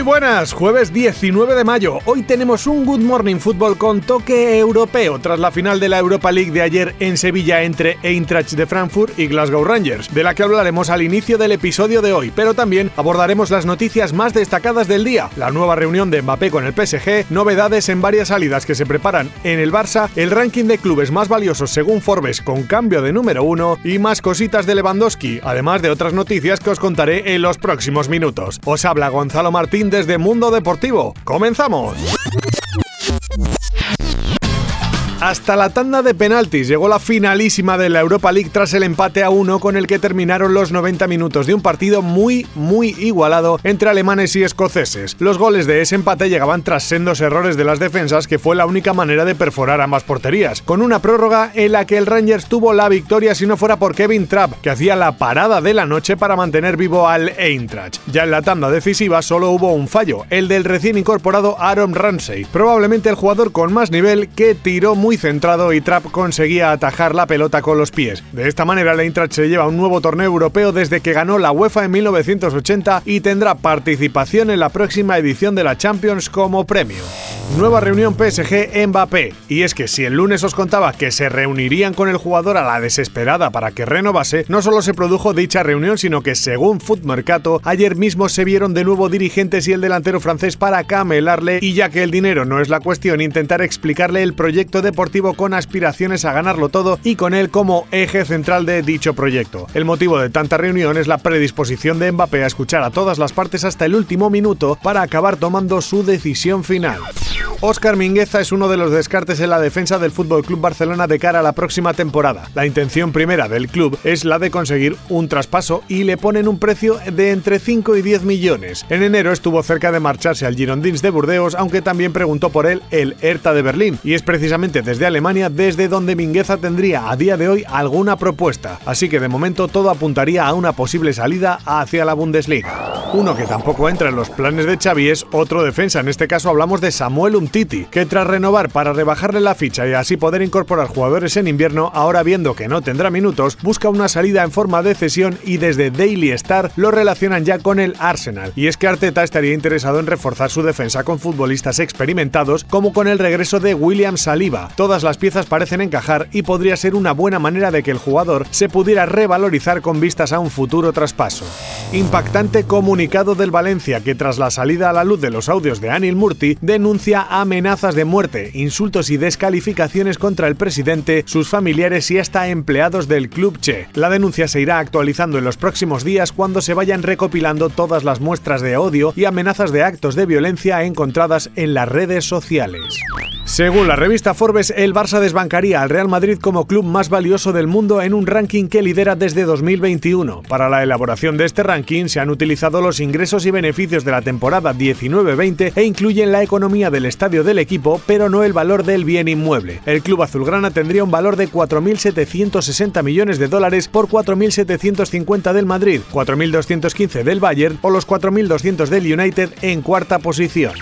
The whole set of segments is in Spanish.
Muy buenas, jueves 19 de mayo. Hoy tenemos un Good Morning Football con toque europeo tras la final de la Europa League de ayer en Sevilla entre Eintracht de Frankfurt y Glasgow Rangers, de la que hablaremos al inicio del episodio de hoy, pero también abordaremos las noticias más destacadas del día, la nueva reunión de Mbappé con el PSG, novedades en varias salidas que se preparan en el Barça, el ranking de clubes más valiosos según Forbes con cambio de número uno y más cositas de Lewandowski, además de otras noticias que os contaré en los próximos minutos. Os habla Gonzalo Martín desde Mundo Deportivo. ¡Comenzamos! Hasta la tanda de penaltis llegó la finalísima de la Europa League tras el empate a uno con el que terminaron los 90 minutos de un partido muy, muy igualado entre alemanes y escoceses. Los goles de ese empate llegaban tras sendos errores de las defensas que fue la única manera de perforar ambas porterías, con una prórroga en la que el Rangers tuvo la victoria si no fuera por Kevin Trapp, que hacía la parada de la noche para mantener vivo al Eintracht. Ya en la tanda decisiva solo hubo un fallo, el del recién incorporado Aaron Ramsey, probablemente el jugador con más nivel que tiró muy centrado y Trapp conseguía atajar la pelota con los pies. De esta manera, el Eintracht se lleva un nuevo torneo europeo desde que ganó la UEFA en 1980 y tendrá participación en la próxima edición de la Champions como premio. Nueva reunión PSG-Mbappé. Y es que si el lunes os contaba que se reunirían con el jugador a la desesperada para que renovase, no solo se produjo dicha reunión, sino que según Foot Mercato, ayer mismo se vieron de nuevo dirigentes y el delantero francés para camelarle y ya que el dinero no es la cuestión, intentar explicarle el proyecto deportivo con aspiraciones a ganarlo todo y con él como eje central de dicho proyecto. El motivo de tanta reunión es la predisposición de Mbappé a escuchar a todas las partes hasta el último minuto para acabar tomando su decisión final. Óscar Mingueza es uno de los descartes en la defensa del Fútbol Club Barcelona de cara a la próxima temporada. La intención primera del club es la de conseguir un traspaso y le ponen un precio de entre 5 y 10 millones. En enero estuvo cerca de marcharse al Girondins de Burdeos, aunque también preguntó por él el Hertha de Berlín, y es precisamente desde Alemania desde donde Mingueza tendría a día de hoy alguna propuesta. Así que de momento todo apuntaría a una posible salida hacia la Bundesliga. Uno que tampoco entra en los planes de Xavi es otro defensa, en este caso hablamos de Samuel Umtiti, que tras renovar para rebajarle la ficha y así poder incorporar jugadores en invierno, ahora viendo que no tendrá minutos, busca una salida en forma de cesión y desde Daily Star lo relacionan ya con el Arsenal. Y es que Arteta estaría interesado en reforzar su defensa con futbolistas experimentados, como con el regreso de William Saliba. Todas las piezas parecen encajar y podría ser una buena manera de que el jugador se pudiera revalorizar con vistas a un futuro traspaso. Impactante comunicado del Valencia que tras la salida a la luz de los audios de Anil Murti denuncia amenazas de muerte, insultos y descalificaciones contra el presidente, sus familiares y hasta empleados del club Che. La denuncia se irá actualizando en los próximos días cuando se vayan recopilando todas las muestras de odio y amenazas de actos de violencia encontradas en las redes sociales. Según la revista Forbes, el Barça desbancaría al Real Madrid como club más valioso del mundo en un ranking que lidera desde 2021. Para la elaboración de este ranking se han utilizado los ingresos y beneficios de la temporada 19-20 e incluyen la economía del estadio del equipo, pero no el valor del bien inmueble. El club azulgrana tendría un valor de 4.760 millones de dólares por 4.750 del Madrid, 4.215 del Bayern o los 4.200 del United en cuarta posición.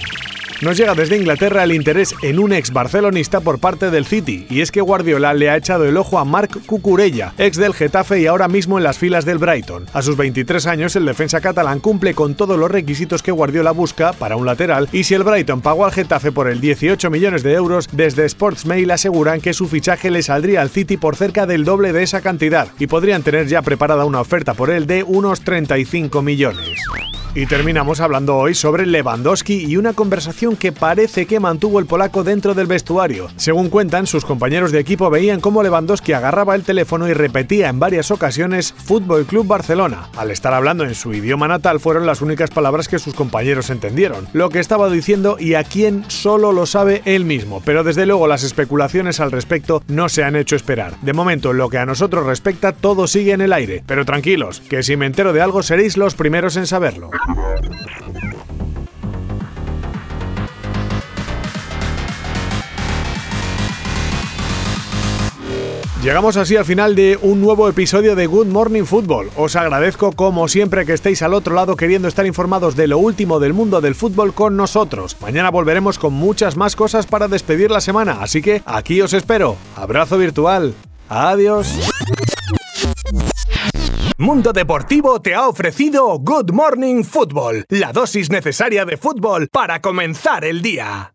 Nos llega desde Inglaterra el interés en un ex barcelonista por parte del City, y es que Guardiola le ha echado el ojo a Marc Cucurella, ex del Getafe y ahora mismo en las filas del Brighton. A sus 23 años, el defensa catalán cumple con todos los requisitos que Guardiola busca para un lateral, y si el Brighton pagó al Getafe por el 18 millones de euros, desde Sportsmail aseguran que su fichaje le saldría al City por cerca del doble de esa cantidad, y podrían tener ya preparada una oferta por él de unos 35 millones. Y terminamos hablando hoy sobre Lewandowski y una conversación que parece que mantuvo el polaco dentro del vestuario. Según cuentan, sus compañeros de equipo veían cómo Lewandowski agarraba el teléfono y repetía en varias ocasiones Fútbol Club Barcelona. Al estar hablando en su idioma natal fueron las únicas palabras que sus compañeros entendieron. Lo que estaba diciendo y a quién solo lo sabe él mismo, pero desde luego las especulaciones al respecto no se han hecho esperar. De momento, en lo que a nosotros respecta, todo sigue en el aire, pero tranquilos, que si me entero de algo seréis los primeros en saberlo. Llegamos así al final de un nuevo episodio de Good Morning Football. Os agradezco como siempre que estéis al otro lado queriendo estar informados de lo último del mundo del fútbol con nosotros. Mañana volveremos con muchas más cosas para despedir la semana, así que aquí os espero. Abrazo virtual. Adiós. Mundo Deportivo te ha ofrecido Good Morning Football, la dosis necesaria de fútbol para comenzar el día.